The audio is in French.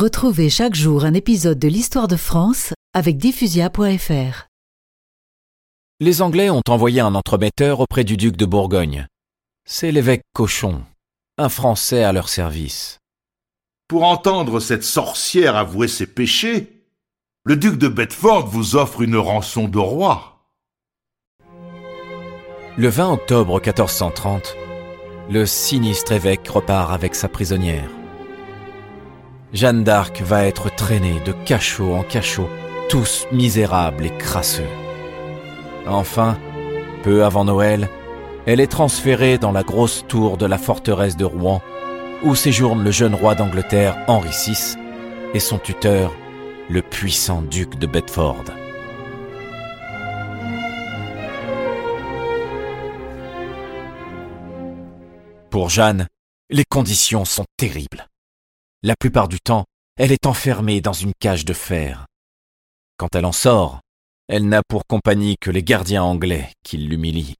Retrouvez chaque jour un épisode de l'histoire de France avec diffusia.fr. Les Anglais ont envoyé un entremetteur auprès du duc de Bourgogne. C'est l'évêque Cochon, un Français à leur service. Pour entendre cette sorcière avouer ses péchés, le duc de Bedford vous offre une rançon de roi. Le 20 octobre 1430, le sinistre évêque repart avec sa prisonnière. Jeanne d'Arc va être traînée de cachot en cachot, tous misérables et crasseux. Enfin, peu avant Noël, elle est transférée dans la grosse tour de la forteresse de Rouen, où séjourne le jeune roi d'Angleterre Henri VI et son tuteur, le puissant duc de Bedford. Pour Jeanne, les conditions sont terribles. La plupart du temps, elle est enfermée dans une cage de fer. Quand elle en sort, elle n'a pour compagnie que les gardiens anglais qui l'humilient.